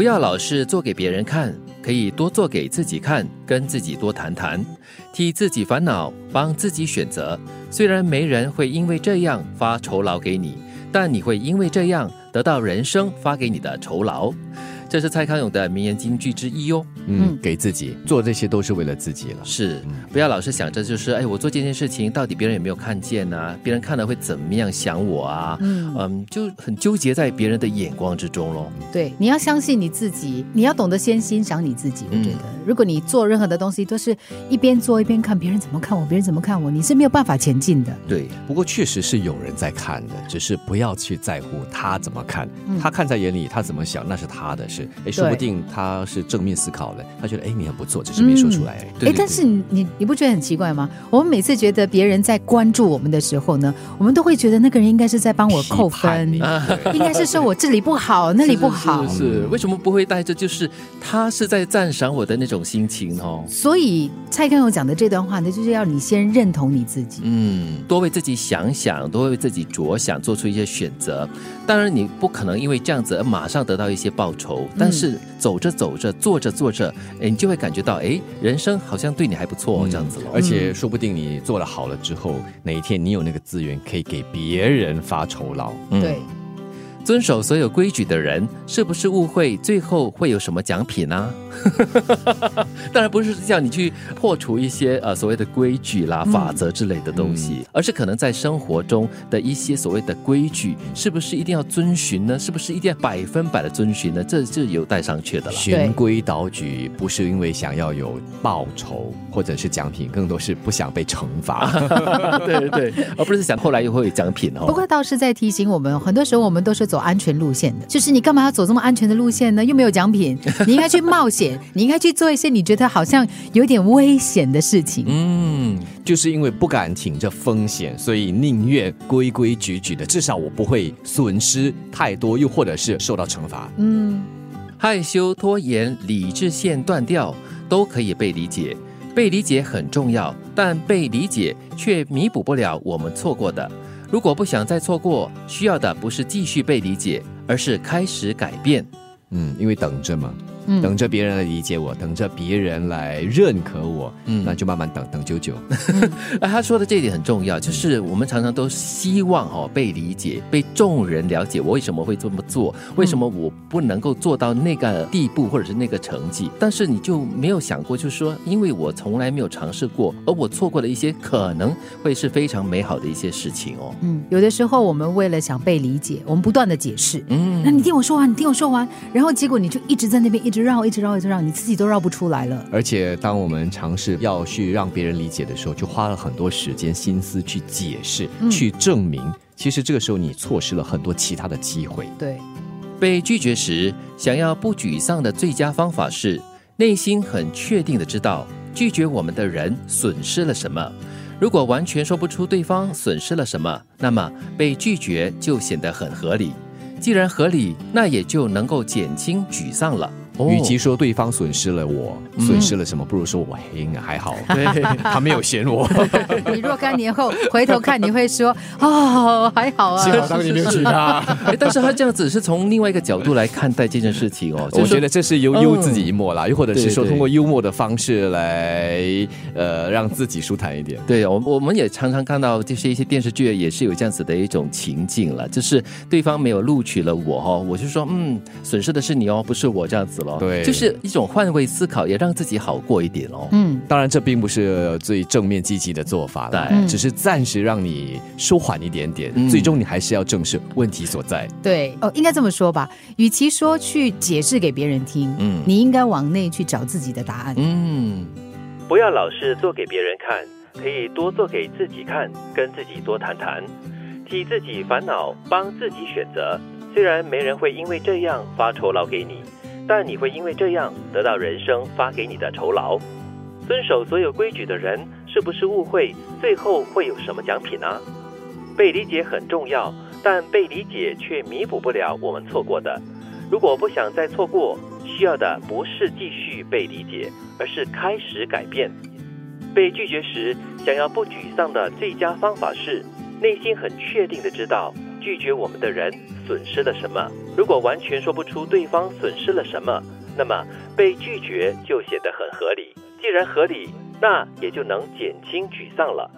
不要老是做给别人看，可以多做给自己看，跟自己多谈谈，替自己烦恼，帮自己选择。虽然没人会因为这样发酬劳给你，但你会因为这样得到人生发给你的酬劳。这是蔡康永的名言金句之一哦。嗯，给自己做这些都是为了自己了。是，不要老是想着就是，哎，我做这件事情到底别人有没有看见呢？别人看了会怎么样想我啊？嗯嗯，就很纠结在别人的眼光之中喽。对，你要相信你自己，你要懂得先欣赏你自己。我觉得，如果你做任何的东西都是一边做一边看别人怎么看我，别人怎么看我，你是没有办法前进的。对，不过确实是有人在看的，只是不要去在乎他怎么看，他看在眼里，他怎么想那是他的事。哎，说不定他是正面思考的，他觉得哎你很不错，只是没说出来。哎，但是你你你不觉得很奇怪吗？我们每次觉得别人在关注我们的时候呢，我们都会觉得那个人应该是在帮我扣分，应该是说我这里不好，那里不好。是为什么不会带着就是他是在赞赏我的那种心情哦？所以蔡康永讲的这段话呢，就是要你先认同你自己，嗯，多为自己想想，多为自己着想，做出一些选择。当然，你不可能因为这样子而马上得到一些报酬，但是。走着走着，做着做着，哎，你就会感觉到，哎，人生好像对你还不错这样子了。而且，说不定你做了好了之后，哪一天你有那个资源可以给别人发酬劳。对。遵守所有规矩的人，是不是误会最后会有什么奖品呢？当然不是叫你去破除一些呃所谓的规矩啦、法则之类的东西，而是可能在生活中的一些所谓的规矩，是不是一定要遵循呢？是不是一定要百分百的遵循呢？这就有待商榷的了。循规蹈矩不是因为想要有报酬或者是奖品，更多是不想被惩罚。对 对，而不是想后来又会有奖品哦。不过倒是在提醒我们，很多时候我们都是走安全路线的，就是你干嘛要走这么安全的路线呢？又没有奖品，你应该去冒险，你应该去做一些你觉得好像有点危险的事情。嗯，就是因为不敢挺着风险，所以宁愿规规矩矩的，至少我不会损失太多，又或者是受到惩罚。嗯，害羞、拖延、理智线断掉，都可以被理解。被理解很重要，但被理解却弥补不了我们错过的。如果不想再错过，需要的不是继续被理解，而是开始改变。嗯，因为等着嘛。等着别人来理解我，等着别人来认可我，嗯，那就慢慢等等久久。哎，他说的这一点很重要，就是我们常常都希望哦被理解，被众人了解。我为什么会这么做？为什么我不能够做到那个地步或者是那个成绩？但是你就没有想过，就是说，因为我从来没有尝试过，而我错过了一些可能会是非常美好的一些事情哦。嗯，有的时候我们为了想被理解，我们不断的解释，嗯，那你听我说完，你听我说完，然后结果你就一直在那边一直。绕一直绕一直绕，你自己都绕不出来了。而且，当我们尝试要去让别人理解的时候，就花了很多时间心思去解释、去证明。其实这个时候，你错失了很多其他的机会。对，被拒绝时，想要不沮丧的最佳方法是内心很确定的知道拒绝我们的人损失了什么。如果完全说不出对方损失了什么，那么被拒绝就显得很合理。既然合理，那也就能够减轻沮丧了。与其说对方损失了我，损失了什么，不如说我应该还好，他没有嫌我。你若干年后回头看，你会说 哦，还好啊，幸好当年没有娶她。但是他这样子是从另外一个角度来看待这件事情哦。我觉得这是幽幽自己一默啦，又或者是说通过幽默的方式来呃让自己舒坦一点。对，我我们也常常看到就是一些电视剧也是有这样子的一种情境了，就是对方没有录取了我哦，我就说嗯，损失的是你哦，不是我这样子了。对，就是一种换位思考，也让自己好过一点哦。嗯，当然这并不是最正面积极的做法对，只是暂时让你舒缓一点点。最终你还是要正视问题所在。对，哦，应该这么说吧。与其说去解释给别人听，嗯，你应该往内去找自己的答案。嗯，不要老是做给别人看，可以多做给自己看，跟自己多谈谈，替自己烦恼，帮自己选择。虽然没人会因为这样发酬劳给你。但你会因为这样得到人生发给你的酬劳。遵守所有规矩的人，是不是误会最后会有什么奖品呢？被理解很重要，但被理解却弥补不了我们错过的。如果不想再错过，需要的不是继续被理解，而是开始改变。被拒绝时，想要不沮丧的最佳方法是内心很确定的知道拒绝我们的人。损失了什么。如果完全说不出对方损失了什么，那么被拒绝就显得很合理。既然合理，那也就能减轻沮丧了。